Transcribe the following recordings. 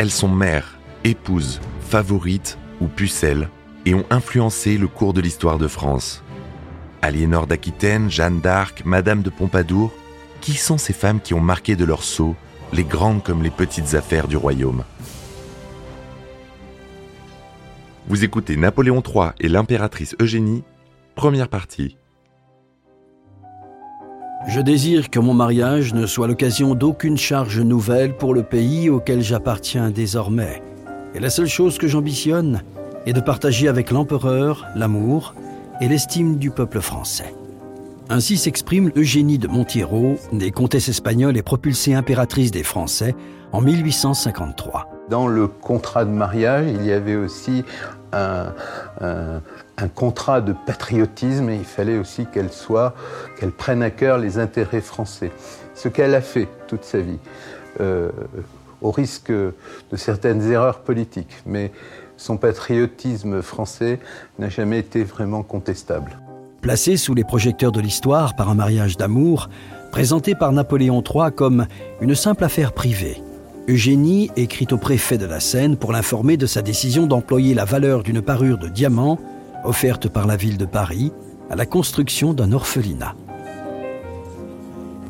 elles sont mères, épouses, favorites ou pucelles et ont influencé le cours de l'histoire de France. Aliénor d'Aquitaine, Jeanne d'Arc, Madame de Pompadour, qui sont ces femmes qui ont marqué de leur sceau les grandes comme les petites affaires du royaume? Vous écoutez Napoléon III et l'impératrice Eugénie, première partie. Je désire que mon mariage ne soit l'occasion d'aucune charge nouvelle pour le pays auquel j'appartiens désormais. Et la seule chose que j'ambitionne est de partager avec l'empereur l'amour et l'estime du peuple français. Ainsi s'exprime Eugénie de Montiero, née comtesse espagnole et propulsée impératrice des Français en 1853. Dans le contrat de mariage, il y avait aussi un, contrat de patriotisme et il fallait aussi qu'elle soit, qu'elle prenne à cœur les intérêts français. Ce qu'elle a fait toute sa vie, euh, au risque de certaines erreurs politiques, mais son patriotisme français n'a jamais été vraiment contestable. Placée sous les projecteurs de l'histoire par un mariage d'amour, présenté par Napoléon III comme une simple affaire privée, Eugénie écrit au préfet de la Seine pour l'informer de sa décision d'employer la valeur d'une parure de diamants offerte par la ville de Paris à la construction d'un orphelinat.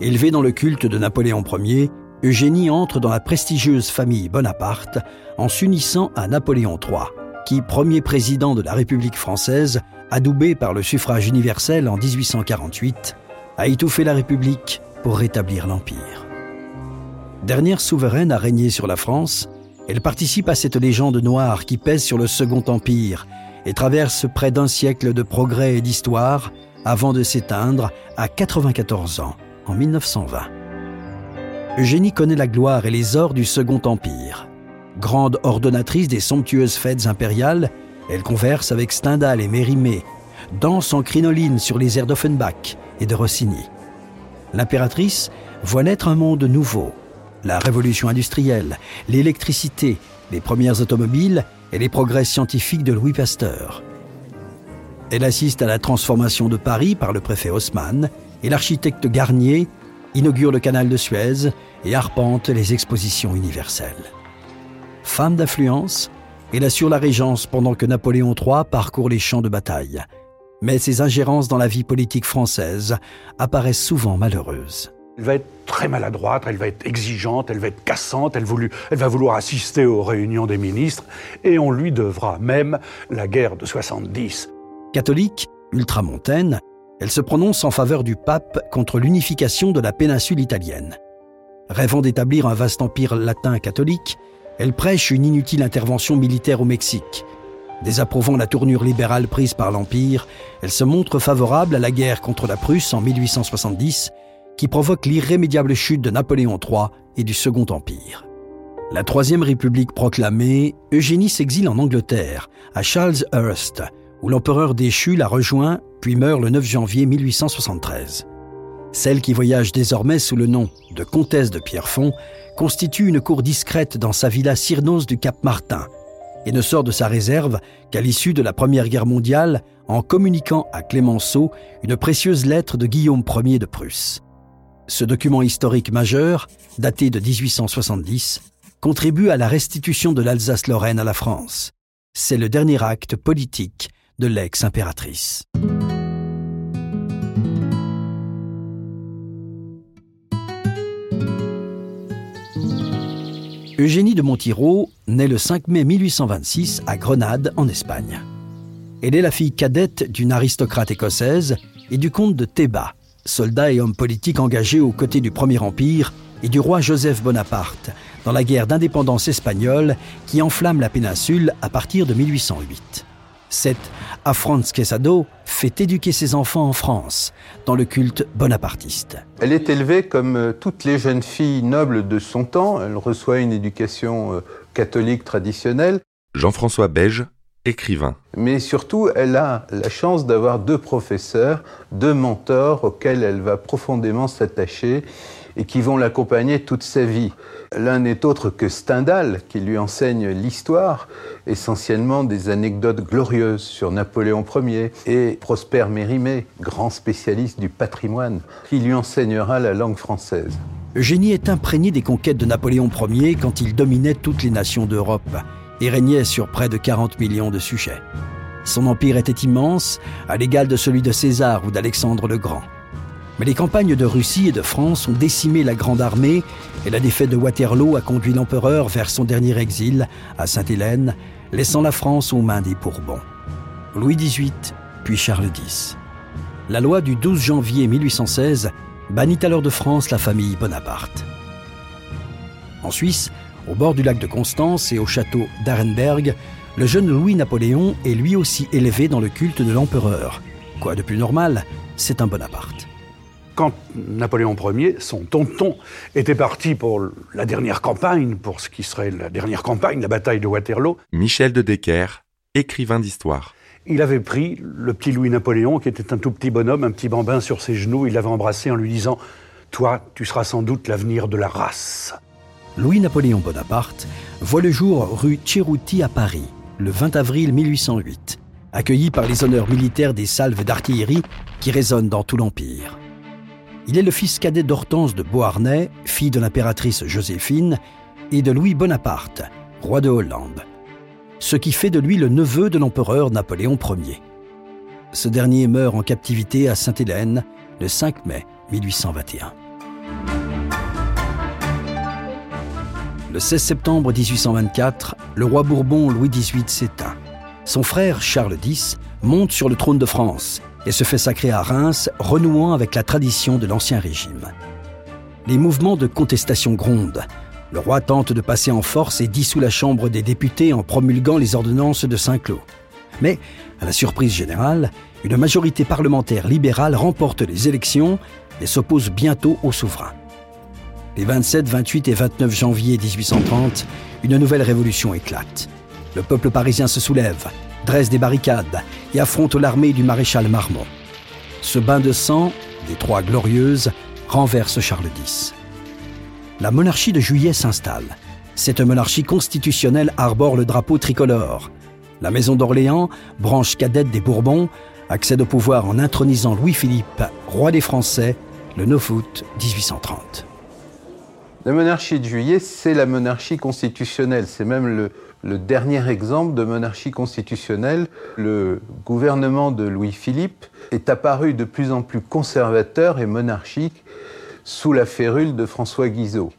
Élevée dans le culte de Napoléon Ier, Eugénie entre dans la prestigieuse famille Bonaparte en s'unissant à Napoléon III, qui, premier président de la République française, adoubé par le suffrage universel en 1848, a étouffé la République pour rétablir l'Empire. Dernière souveraine à régner sur la France, elle participe à cette légende noire qui pèse sur le Second Empire et traverse près d'un siècle de progrès et d'histoire avant de s'éteindre à 94 ans, en 1920. Eugénie connaît la gloire et les ors du Second Empire. Grande ordonnatrice des somptueuses fêtes impériales, elle converse avec Stendhal et Mérimée, danse en crinoline sur les airs d'Offenbach et de Rossini. L'impératrice voit naître un monde nouveau, la révolution industrielle, l'électricité, les premières automobiles et les progrès scientifiques de Louis Pasteur. Elle assiste à la transformation de Paris par le préfet Haussmann et l'architecte Garnier inaugure le canal de Suez et arpente les expositions universelles. Femme d'influence, elle assure la régence pendant que Napoléon III parcourt les champs de bataille. Mais ses ingérences dans la vie politique française apparaissent souvent malheureuses. Elle va être très maladroite, elle va être exigeante, elle va être cassante, elle, va vouloir assister aux réunions des ministres, et on lui devra même la guerre de 70. Catholique, ultramontaine, elle se prononce en faveur du pape contre l'unification de la péninsule italienne. Rêvant d'établir un vaste empire latin catholique, elle prêche une inutile intervention militaire au Mexique. Désapprouvant la tournure libérale prise par l'Empire, elle se montre favorable à la guerre contre la Prusse en 1870 qui provoque l'irrémédiable chute de Napoléon III et du Second Empire. La Troisième République proclamée, Eugénie s'exile en Angleterre, à Charleshurst, où l'empereur déchu la rejoint puis meurt le 9 janvier 1873. Celle qui voyage désormais sous le nom de comtesse de Pierrefonds constitue une cour discrète dans sa villa Cyrnos du Cap Martin et ne sort de sa réserve qu'à l'issue de la Première Guerre mondiale en communiquant à Clémenceau une précieuse lettre de Guillaume Ier de Prusse. Ce document historique majeur, daté de 1870, contribue à la restitution de l'Alsace-Lorraine à la France. C'est le dernier acte politique de l'ex-impératrice. Eugénie de Montiro naît le 5 mai 1826 à Grenade, en Espagne. Elle est la fille cadette d'une aristocrate écossaise et du comte de Théba, soldat et homme politique engagé aux côtés du Premier Empire et du roi Joseph Bonaparte dans la guerre d'indépendance espagnole qui enflamme la péninsule à partir de 1808. Cette Afranz Quesado fait éduquer ses enfants en France, dans le culte bonapartiste. Elle est élevée comme euh, toutes les jeunes filles nobles de son temps. Elle reçoit une éducation euh, catholique traditionnelle. Jean-François Beige, écrivain. Mais surtout, elle a la chance d'avoir deux professeurs, deux mentors auxquels elle va profondément s'attacher et qui vont l'accompagner toute sa vie. L'un n'est autre que Stendhal, qui lui enseigne l'histoire, essentiellement des anecdotes glorieuses sur Napoléon Ier, et Prosper Mérimée, grand spécialiste du patrimoine, qui lui enseignera la langue française. Eugénie est imprégné des conquêtes de Napoléon Ier quand il dominait toutes les nations d'Europe et régnait sur près de 40 millions de sujets. Son empire était immense, à l'égal de celui de César ou d'Alexandre le Grand. Mais les campagnes de Russie et de France ont décimé la grande armée et la défaite de Waterloo a conduit l'empereur vers son dernier exil, à Sainte-Hélène, laissant la France aux mains des Bourbons. Louis XVIII, puis Charles X. La loi du 12 janvier 1816 bannit alors de France la famille Bonaparte. En Suisse, au bord du lac de Constance et au château d'Arenberg, le jeune Louis-Napoléon est lui aussi élevé dans le culte de l'empereur. Quoi de plus normal, c'est un Bonaparte. Quand Napoléon Ier, son tonton, était parti pour la dernière campagne, pour ce qui serait la dernière campagne, la bataille de Waterloo, Michel de Decker, écrivain d'histoire. Il avait pris le petit Louis-Napoléon, qui était un tout petit bonhomme, un petit bambin sur ses genoux, il l'avait embrassé en lui disant Toi, tu seras sans doute l'avenir de la race. Louis-Napoléon Bonaparte voit le jour rue Chirouti à Paris, le 20 avril 1808, accueilli par les honneurs militaires des salves d'artillerie qui résonnent dans tout l'Empire. Il est le fils cadet d'Hortense de Beauharnais, fille de l'impératrice Joséphine, et de Louis Bonaparte, roi de Hollande, ce qui fait de lui le neveu de l'empereur Napoléon Ier. Ce dernier meurt en captivité à Sainte-Hélène le 5 mai 1821. Le 16 septembre 1824, le roi Bourbon Louis XVIII s'éteint. Son frère Charles X monte sur le trône de France et se fait sacrer à Reims, renouant avec la tradition de l'Ancien Régime. Les mouvements de contestation grondent. Le roi tente de passer en force et dissout la Chambre des députés en promulguant les ordonnances de Saint-Cloud. Mais, à la surprise générale, une majorité parlementaire libérale remporte les élections et s'oppose bientôt au souverain. Les 27, 28 et 29 janvier 1830, une nouvelle révolution éclate. Le peuple parisien se soulève, dresse des barricades et affronte l'armée du maréchal Marmont. Ce bain de sang, des Trois Glorieuses, renverse Charles X. La monarchie de juillet s'installe. Cette monarchie constitutionnelle arbore le drapeau tricolore. La maison d'Orléans, branche cadette des Bourbons, accède au pouvoir en intronisant Louis-Philippe, roi des Français, le 9 août 1830. La monarchie de juillet, c'est la monarchie constitutionnelle. C'est même le, dernier exemple de monarchie constitutionnelle. Le gouvernement de Louis-Philippe est apparu de plus en plus conservateur et monarchique sous la férule de François Guizot.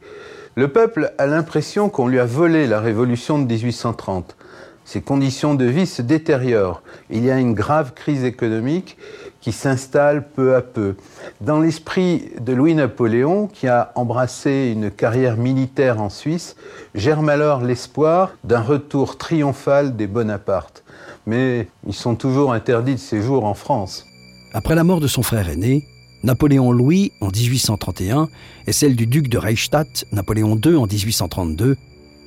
Le peuple a l'impression qu'on lui a volé la révolution de 1830. Ses conditions de vie se détériorent. Il y a une grave crise économique qui s'installe peu à peu. Dans l'esprit de Louis-Napoléon, qui a embrassé une carrière militaire en Suisse, germe alors l'espoir d'un retour triomphal des Bonaparte. Mais ils sont toujours interdits de séjour en France. Après la mort de son frère aîné, Napoléon Louis en 1831 et celle du duc de Reichstadt, Napoléon II en 1832,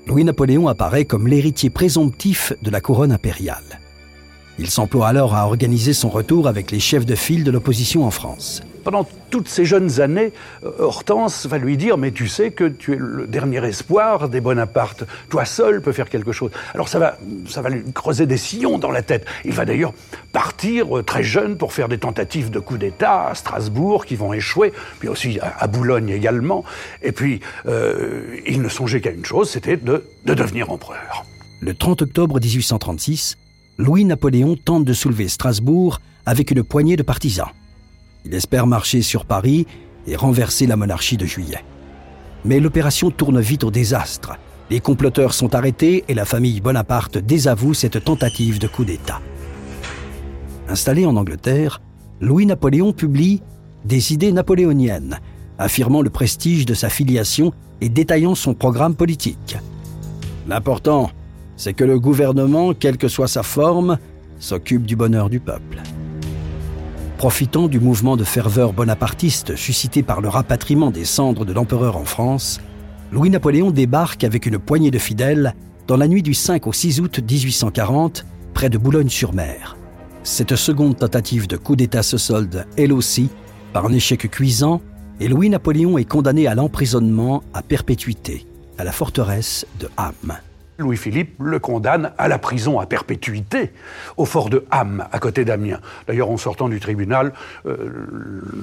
Louis-Napoléon apparaît comme l'héritier présomptif de la couronne impériale. Il s'emploie alors à organiser son retour avec les chefs de file de l'opposition en France. Pendant toutes ces jeunes années, euh, Hortense va lui dire Mais tu sais que tu es le dernier espoir des Bonaparte. Toi seul peux faire quelque chose. Alors ça va, ça va lui creuser des sillons dans la tête. Il va d'ailleurs partir euh, très jeune pour faire des tentatives de coup d'État à Strasbourg qui vont échouer, puis aussi à, Boulogne également. Et puis, euh, il ne songeait qu'à une chose c'était de, de devenir empereur. Le 30 octobre 1836, Louis-Napoléon tente de soulever Strasbourg avec une poignée de partisans. Il espère marcher sur Paris et renverser la monarchie de juillet. Mais l'opération tourne vite au désastre. Les comploteurs sont arrêtés et la famille Bonaparte désavoue cette tentative de coup d'État. Installé en Angleterre, Louis-Napoléon publie Des idées napoléoniennes, affirmant le prestige de sa filiation et détaillant son programme politique. L'important, c'est que le gouvernement, quelle que soit sa forme, s'occupe du bonheur du peuple. Profitant du mouvement de ferveur bonapartiste suscité par le rapatriement des cendres de l'empereur en France, Louis-Napoléon débarque avec une poignée de fidèles dans la nuit du 5 au 6 août 1840, près de Boulogne-sur-Mer. Cette seconde tentative de coup d'État se solde, elle aussi, par un échec cuisant, et Louis-Napoléon est condamné à l'emprisonnement à perpétuité à la forteresse de Ham. Louis-Philippe le condamne à la prison à perpétuité au fort de Ham, à côté d'Amiens. D'ailleurs, en sortant du tribunal, euh,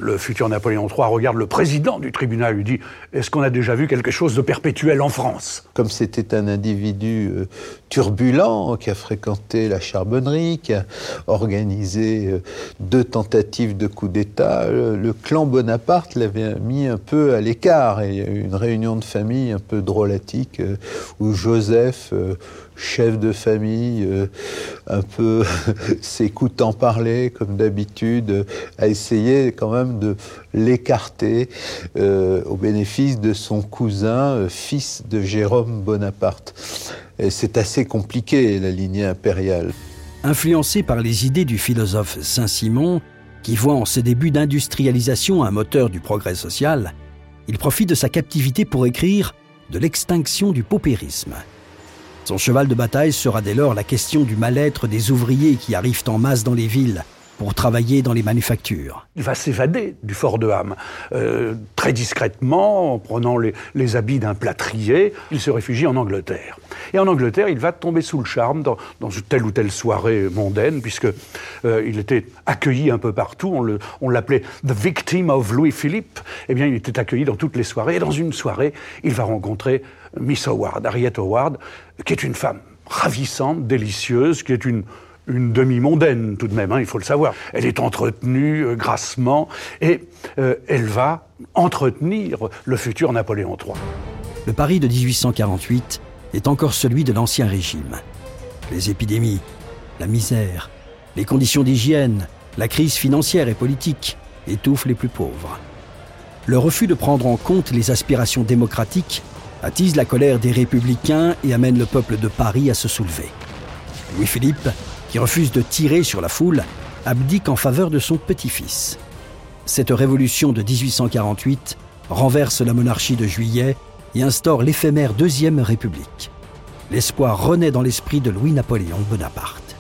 le futur Napoléon III regarde le président du tribunal lui dit Est-ce qu'on a déjà vu quelque chose de perpétuel en France? Comme c'était un individu euh, turbulent qui a fréquenté la charbonnerie, qui a organisé euh, deux tentatives de coup d'État, le, clan Bonaparte l'avait mis un peu à l'écart. Il y a eu une réunion de famille un peu drôlatique où Joseph euh, chef de famille, euh, un peu s'écoutant parler comme d'habitude, a essayé quand même de l'écarter euh, au bénéfice de son cousin, fils de Jérôme Bonaparte. C'est assez compliqué, la lignée impériale. Influencé par les idées du philosophe Saint-Simon, qui voit en ses débuts d'industrialisation un moteur du progrès social, il profite de sa captivité pour écrire de l'extinction du paupérisme. Son cheval de bataille sera dès lors la question du mal-être des ouvriers qui arrivent en masse dans les villes pour travailler dans les manufactures. Il va s'évader du fort de Ham. Euh, très discrètement, en prenant les, habits d'un plâtrier, il se réfugie en Angleterre. Et en Angleterre, il va tomber sous le charme dans, telle ou telle soirée mondaine, puisque euh, il était accueilli un peu partout. On l'appelait The Victim of Louis Philippe. Eh bien, il était accueilli dans toutes les soirées. Et dans une soirée, il va rencontrer Miss Howard, Harriet Howard, qui est une femme ravissante, délicieuse, qui est une, une demi-mondaine tout de même, hein, il faut le savoir. Elle est entretenue euh, grassement et euh, elle va entretenir le futur Napoléon III. Le Paris de 1848 est encore celui de l'Ancien Régime. Les épidémies, la misère, les conditions d'hygiène, la crise financière et politique étouffent les plus pauvres. Le refus de prendre en compte les aspirations démocratiques attise la colère des républicains et amène le peuple de Paris à se soulever. Louis-Philippe, qui refuse de tirer sur la foule, abdique en faveur de son petit-fils. Cette révolution de 1848 renverse la monarchie de juillet et instaure l'éphémère Deuxième République. L'espoir renaît dans l'esprit de Louis-Napoléon Bonaparte.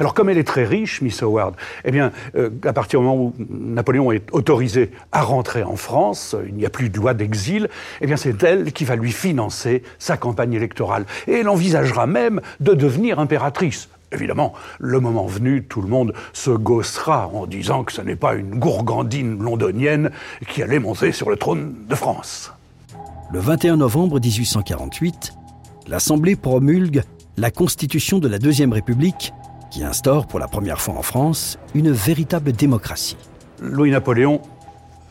Alors comme elle est très riche, Miss Howard, eh bien, euh, à partir du moment où Napoléon est autorisé à rentrer en France, il n'y a plus de loi d'exil, eh bien c'est elle qui va lui financer sa campagne électorale. Et elle envisagera même de devenir impératrice. Évidemment, le moment venu, tout le monde se gossera en disant que ce n'est pas une gourgandine londonienne qui allait monter sur le trône de France. Le 21 novembre 1848, l'Assemblée promulgue la Constitution de la Deuxième République qui instaure pour la première fois en France une véritable démocratie. Louis-Napoléon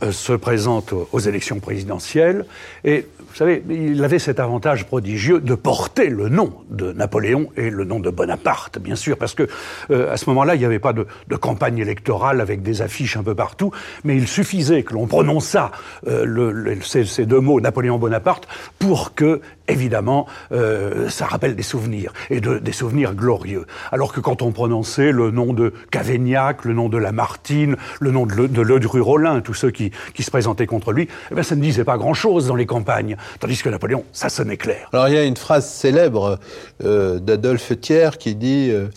euh, se présente aux élections présidentielles et vous savez, il avait cet avantage prodigieux de porter le nom de Napoléon et le nom de Bonaparte, bien sûr, parce que euh, à ce moment-là, il n'y avait pas de, campagne électorale avec des affiches un peu partout, mais il suffisait que l'on prononçât euh, ces, deux mots, Napoléon Bonaparte, pour que, évidemment, euh, ça rappelle des souvenirs, et des souvenirs glorieux. Alors que quand on prononçait le nom de Cavaignac, le nom de Lamartine, le nom de, de Ledru-Rollin, tous ceux qui, se présentaient contre lui, eh bien, ça ne disait pas grand-chose dans les campagnes. Tandis que Napoléon, ça sonnait clair. Alors il y a une phrase célèbre euh, d'Adolphe Thiers qui dit, euh,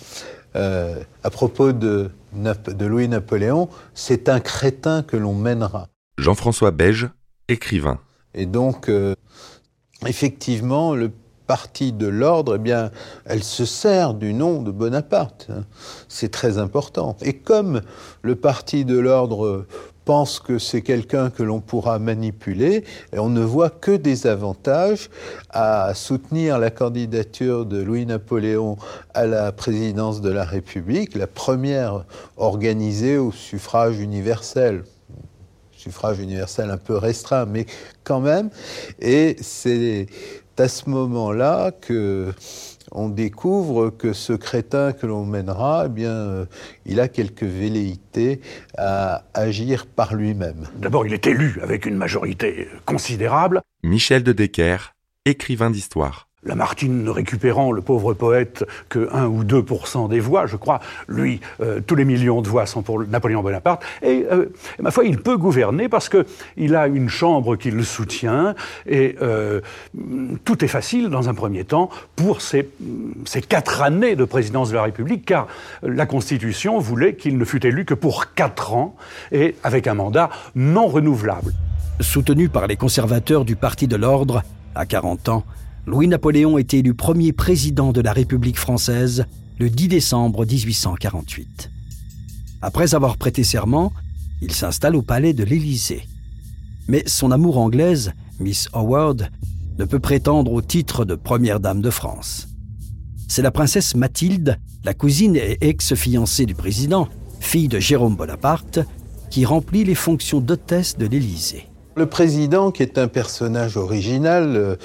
euh, à propos de, de Louis-Napoléon, c'est un crétin que l'on mènera. Jean-François Beige, écrivain. Et donc, effectivement, le parti de l'ordre, eh bien, elle se sert du nom de Bonaparte. C'est très important. Et comme le parti de l'ordre pense que c'est quelqu'un que l'on pourra manipuler, et on ne voit que des avantages à soutenir la candidature de Louis-Napoléon à la présidence de la République, la première organisée au suffrage universel suffrage universel un peu restreint, mais quand même. Et c'est à ce moment-là que on découvre que ce crétin que l'on mènera, eh bien, euh, il a quelques velléités à agir par lui-même. D'abord, il est élu avec une majorité considérable. Michel de Decker, écrivain d'histoire. Lamartine ne récupérant, le pauvre poète, que 1 ou 2% des voix, je crois. Lui, euh, tous les millions de voix sont pour Napoléon Bonaparte. Et, euh, ma foi, il peut gouverner parce qu'il a une chambre qui le soutient. Et euh, tout est facile, dans un premier temps, pour ces, ces, quatre années de présidence de la République, car la Constitution voulait qu'il ne fût élu que pour quatre ans, et avec un mandat non renouvelable. Soutenu par les conservateurs du Parti de l'Ordre, à 40 ans, Louis-Napoléon est élu premier président de la République française le 10 décembre 1848. Après avoir prêté serment, il s'installe au palais de l'Élysée. Mais son amour anglaise, Miss Howard, ne peut prétendre au titre de première dame de France. C'est la princesse Mathilde, la cousine et ex-fiancée du président, fille de Jérôme Bonaparte, qui remplit les fonctions d'hôtesse de l'Élysée. Le président, qui est un personnage original, euh,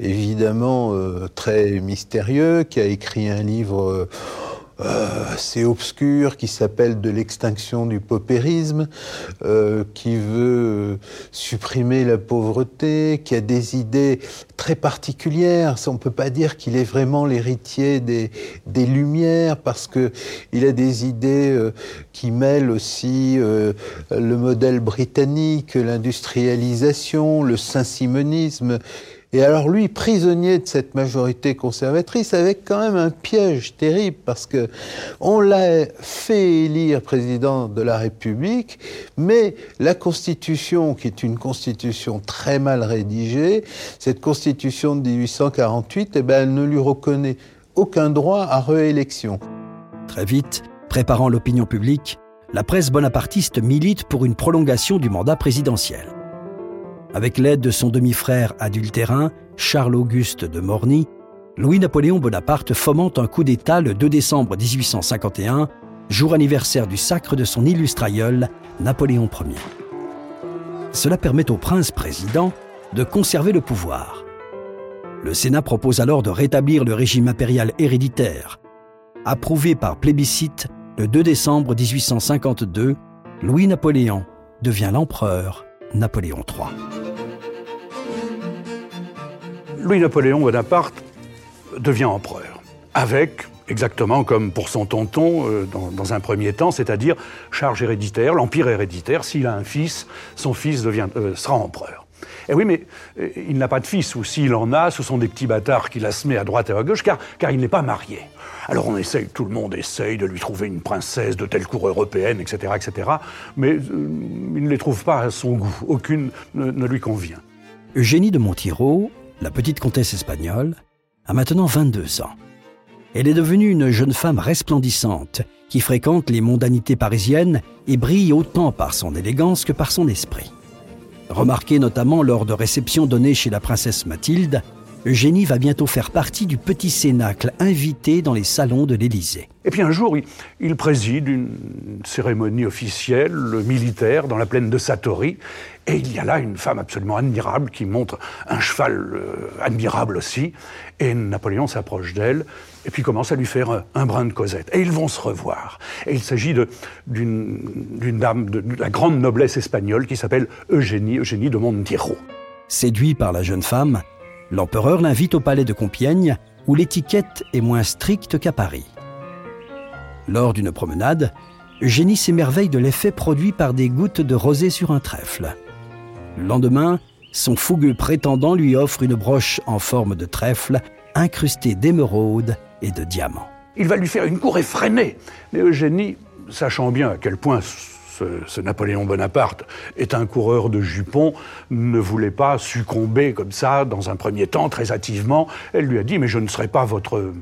évidemment euh, très mystérieux, qui a écrit un livre euh, euh, assez obscur qui s'appelle De l'extinction du paupérisme, euh, qui veut supprimer la pauvreté, qui a des idées très particulières. On ne peut pas dire qu'il est vraiment l'héritier des, des, Lumières parce que il a des idées euh, qui mêlent aussi euh, le modèle britannique, l'industrialisation, le saint-simonisme. Et alors lui, prisonnier de cette majorité conservatrice, avec quand même un piège terrible parce que on l'a fait élire président de la République, mais la Constitution, qui est une Constitution très mal rédigée, cette Constitution de 1848, eh ben, elle ne lui reconnaît aucun droit à réélection. Très vite, préparant l'opinion publique, la presse bonapartiste milite pour une prolongation du mandat présidentiel. Avec l'aide de son demi-frère adultérin, Charles-Auguste de Morny, Louis-Napoléon Bonaparte fomente un coup d'État le 2 décembre 1851, jour anniversaire du sacre de son illustre aïeul, Napoléon Ier. Cela permet au prince président de conserver le pouvoir. Le Sénat propose alors de rétablir le régime impérial héréditaire. Approuvé par plébiscite le 2 décembre 1852, Louis-Napoléon devient l'empereur Napoléon III. Louis-Napoléon Bonaparte devient empereur, avec, exactement comme pour son tonton euh, dans, un premier temps, c'est-à-dire charge héréditaire, l'empire héréditaire, s'il a un fils, son fils devient, euh, sera empereur. Eh oui, mais euh, il n'a pas de fils, ou s'il en a, ce sont des petits bâtards qu'il a semés à droite et à gauche, car, car il n'est pas marié. Alors on essaye, tout le monde essaye de lui trouver une princesse de telle cour européenne, etc., etc., mais il ne les trouve pas à son goût, aucune ne, ne lui convient. Eugénie de Montijo la petite comtesse espagnole, a maintenant 22 ans. Elle est devenue une jeune femme resplendissante qui fréquente les mondanités parisiennes et brille autant par son élégance que par son esprit. Remarquée notamment lors de réceptions données chez la princesse Mathilde, Eugénie va bientôt faire partie du petit cénacle invité dans les salons de l'Élysée. Et puis un jour, il, préside une cérémonie officielle militaire dans la plaine de Satori, et il y a là une femme absolument admirable qui montre un cheval euh, admirable aussi, et Napoléon s'approche d'elle, et puis commence à lui faire un, brin de causette. Et ils vont se revoir. Et il s'agit d'une dame de, de, la grande noblesse espagnole qui s'appelle Eugénie, Eugénie de Montijo. Séduit par la jeune femme, l'empereur l'invite au palais de Compiègne, où l'étiquette est moins stricte qu'à Paris. Lors d'une promenade, Eugénie s'émerveille de l'effet produit par des gouttes de rosée sur un trèfle. Le lendemain, son fougueux prétendant lui offre une broche en forme de trèfle incrustée d'émeraudes et de diamants. Il va lui faire une cour effrénée. Mais Eugénie, sachant bien à quel point ce, Napoléon Bonaparte est un coureur de jupons, ne voulait pas succomber comme ça dans un premier temps, très hâtivement. Elle lui a dit, mais je ne serai pas votre,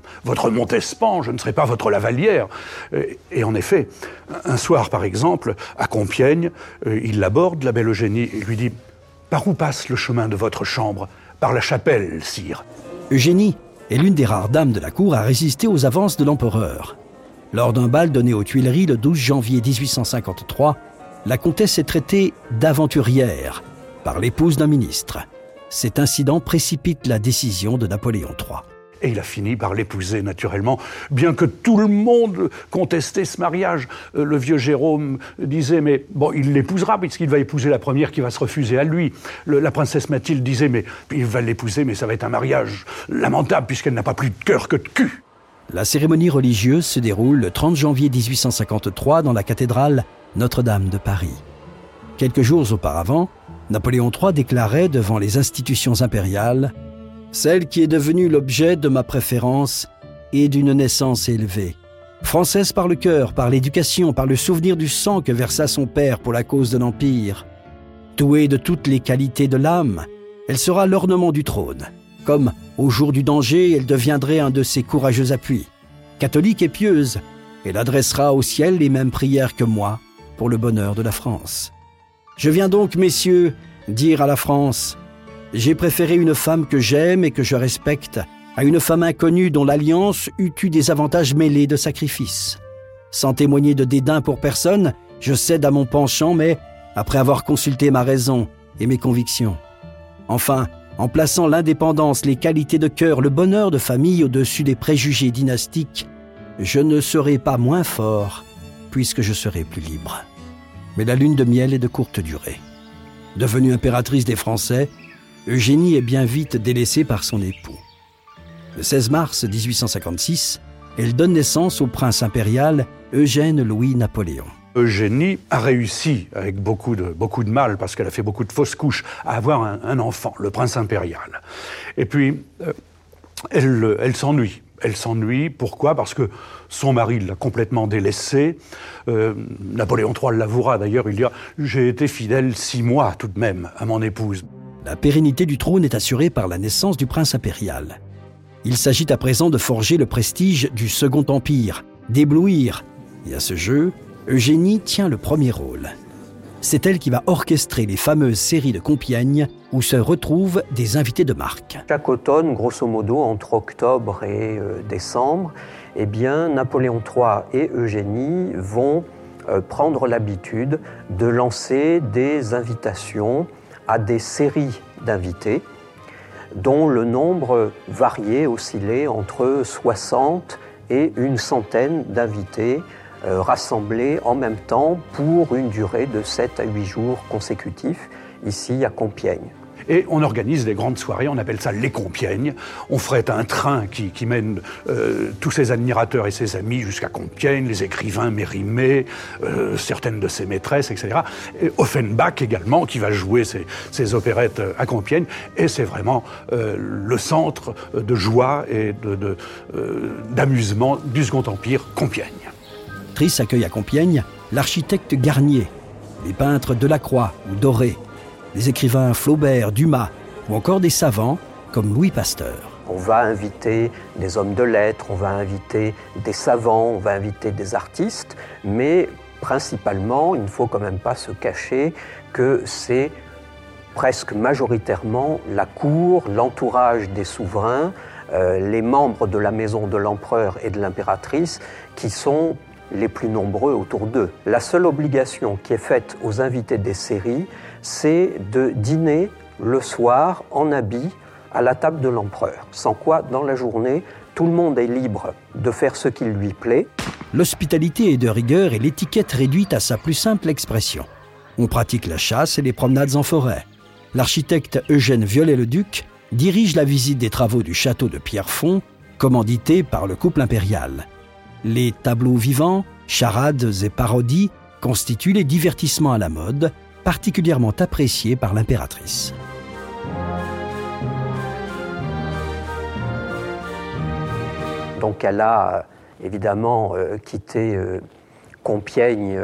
Montespan, je ne serai pas votre Lavalière. Et en effet, un soir par exemple, à Compiègne, euh, il l'aborde, la belle Eugénie, et lui dit, par où passe le chemin de votre chambre? Par la chapelle, sire. Eugénie est l'une des rares dames de la cour à résister aux avances de l'empereur. Lors d'un bal donné aux Tuileries le 12 janvier 1853, la comtesse est traitée d'aventurière par l'épouse d'un ministre. Cet incident précipite la décision de Napoléon III. Et il a fini par l'épouser naturellement, bien que tout le monde contestait ce mariage. Euh, le vieux Jérôme disait, mais bon, il l'épousera puisqu'il va épouser la première qui va se refuser à lui. la princesse Mathilde disait, mais il va l'épouser, mais ça va être un mariage lamentable puisqu'elle n'a pas plus de cœur que de cul. La cérémonie religieuse se déroule le 30 janvier 1853 dans la cathédrale Notre-Dame de Paris. Quelques jours auparavant, Napoléon III déclarait devant les institutions impériales Celle qui est devenue l'objet de ma préférence est d'une naissance élevée. Française par le cœur, par l'éducation, par le souvenir du sang que versa son père pour la cause de l'Empire. Douée de toutes les qualités de l'âme, elle sera l'ornement du trône. Comme, au jour du danger, elle deviendrait un de ses courageux appuis. Catholique et pieuse, elle adressera au ciel les mêmes prières que moi pour le bonheur de la France. Je viens donc, messieurs, dire à la France, j'ai préféré une femme que j'aime et que je respecte à une femme inconnue dont l'alliance eût eu des avantages mêlés de sacrifices. Sans témoigner de dédain pour personne, je cède à mon penchant, mais après avoir consulté ma raison et mes convictions. Enfin, en plaçant l'indépendance, les qualités de cœur, le bonheur de famille au-dessus des préjugés dynastiques, je ne serai pas moins fort, puisque je serai plus libre. Mais la lune de miel est de courte durée. Devenue impératrice des Français, Eugénie est bien vite délaissée par son époux. Le 16 mars 1856, elle donne naissance au prince impérial Eugène Louis Napoléon. Eugénie a réussi, avec beaucoup de, beaucoup de mal, parce qu'elle a fait beaucoup de fausses couches, à avoir un, enfant, le prince impérial. Et puis, euh, elle, s'ennuie. Elle s'ennuie, pourquoi? Parce que son mari l'a complètement délaissée. Euh, Napoléon III l'avouera d'ailleurs, il dira J'ai été fidèle six mois tout de même à mon épouse. La pérennité du trône est assurée par la naissance du prince impérial. Il s'agit à présent de forger le prestige du Second Empire, d'éblouir. Et à ce jeu, Eugénie tient le premier rôle. C'est elle qui va orchestrer les fameuses séries de Compiègne où se retrouvent des invités de marque. Chaque automne, grosso modo, entre octobre et euh, décembre, eh Napoléon III et Eugénie vont euh, prendre l'habitude de lancer des invitations à des séries d'invités dont le nombre variait, oscillait entre 60 et une centaine d'invités rassemblés en même temps pour une durée de 7 à 8 jours consécutifs ici à Compiègne. Et on organise des grandes soirées, on appelle ça les Compiègnes. On ferait un train qui, mène euh, tous ses admirateurs et ses amis jusqu'à Compiègne, les écrivains Mérimée, euh, certaines de ses maîtresses, etc. Et Offenbach également, qui va jouer ses, opérettes euh, à Compiègne. Et c'est vraiment le centre de joie et d'amusement du Second Empire, Compiègne. Accueille à Compiègne l'architecte Garnier, les peintres Delacroix ou Doré, des écrivains Flaubert, Dumas ou encore des savants comme Louis Pasteur. On va inviter des hommes de lettres, on va inviter des savants, on va inviter des artistes, mais principalement, il ne faut quand même pas se cacher que c'est presque majoritairement la cour, l'entourage des souverains, euh, les membres de la maison de l'empereur et de l'impératrice qui sont les plus nombreux autour d'eux. La seule obligation qui est faite aux invités des séries, c'est de dîner le soir en habit à la table de l'empereur. Sans quoi, dans la journée, tout le monde est libre de faire ce qu'il lui plaît. L'hospitalité est de rigueur et l'étiquette réduite à sa plus simple expression. On pratique la chasse et les promenades en forêt. L'architecte Eugène Viollet-le-Duc dirige la visite des travaux du château de Pierrefonds, commandité par le couple impérial. Les tableaux vivants, charades et parodies constituent les divertissements à la mode, particulièrement apprécié par l'impératrice. Donc elle a euh, évidemment euh, quitté euh, Compiègne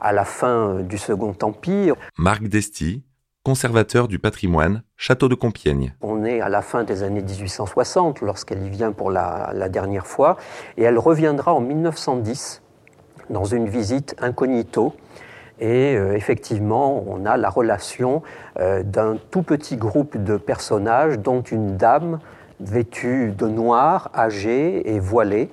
à la fin du Second Empire. Marc Desti, conservateur du patrimoine, château de Compiègne. On est à la fin des années 1860 lorsqu'elle y vient pour la, dernière fois et elle reviendra en 1910 dans une visite incognito et euh, effectivement, on a la relation euh, d'un tout petit groupe de personnages, dont une dame vêtue de noir, âgée et voilée,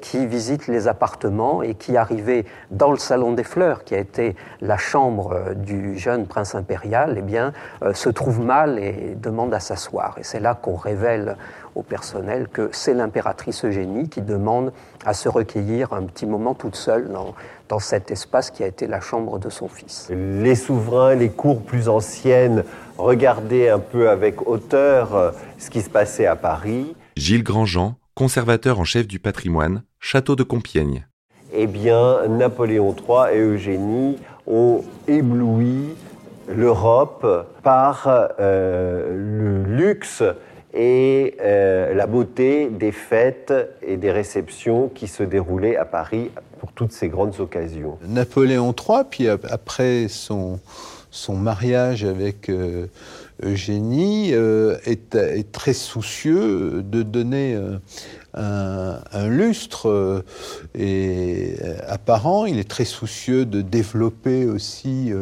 qui visite les appartements et qui, arrivait dans le salon des fleurs, qui a été la chambre euh, du jeune prince impérial, eh bien, euh, se trouve mal et demande à s'asseoir. Et c'est là qu'on révèle au personnel que c'est l'impératrice Eugénie qui demande à se recueillir un petit moment toute seule dans, dans cet espace qui a été la chambre de son fils. Les souverains, les cours plus anciennes regardaient un peu avec hauteur ce qui se passait à Paris. Gilles Grandjean, conservateur en chef du patrimoine, château de Compiègne. Eh bien, Napoléon III et Eugénie ont ébloui l'Europe par euh, le luxe et euh, la beauté des fêtes et des réceptions qui se déroulaient à Paris pour toutes ces grandes occasions. Napoléon III, puis après son, son mariage avec euh, Eugénie est, très soucieux de donner un, lustre et apparent. Il est très soucieux de développer aussi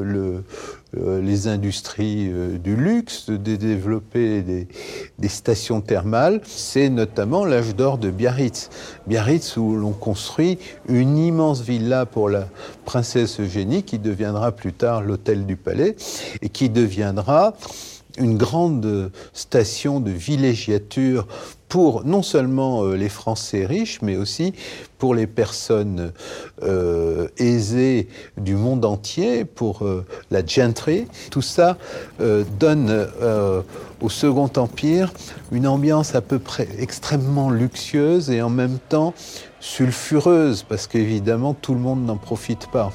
euh, les industries euh, du luxe, de développer des, stations thermales, c'est notamment l'âge d'or de Biarritz. Biarritz où l'on construit une immense villa pour la princesse Eugénie qui deviendra plus tard l'hôtel du palais et qui deviendra une grande station de villégiature pour non seulement euh, les Français riches, mais aussi pour les personnes euh, aisées du monde entier, pour euh, la gentry. Tout ça donne au Second Empire une ambiance à peu près extrêmement luxueuse et en même temps sulfureuse, parce qu'évidemment tout le monde n'en profite pas.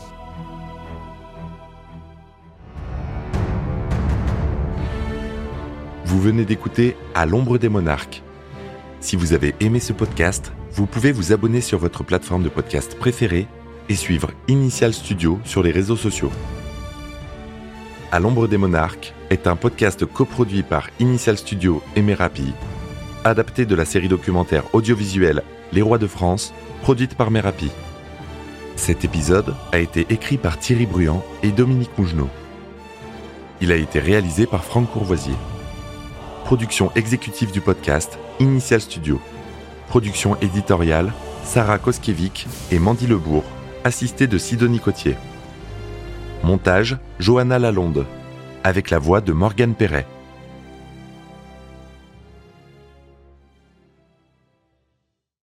Vous venez d'écouter À l'ombre des monarques si vous avez aimé ce podcast, vous pouvez vous abonner sur votre plateforme de podcast préférée et suivre Initial Studio sur les réseaux sociaux. À l'ombre des monarques est un podcast coproduit par Initial Studio et Merapi, adapté de la série documentaire audiovisuelle Les Rois de France, produite par Merapi. Cet épisode a été écrit par Thierry Bruand et Dominique Mougenot. Il a été réalisé par Franck Courvoisier. Production exécutive du podcast, Initial Studio. Production éditoriale, Sarah Koskiewicz et Mandy Lebourg, assistée de Sidonie Cotier. Montage, Johanna Lalonde, avec la voix de Morgane Perret.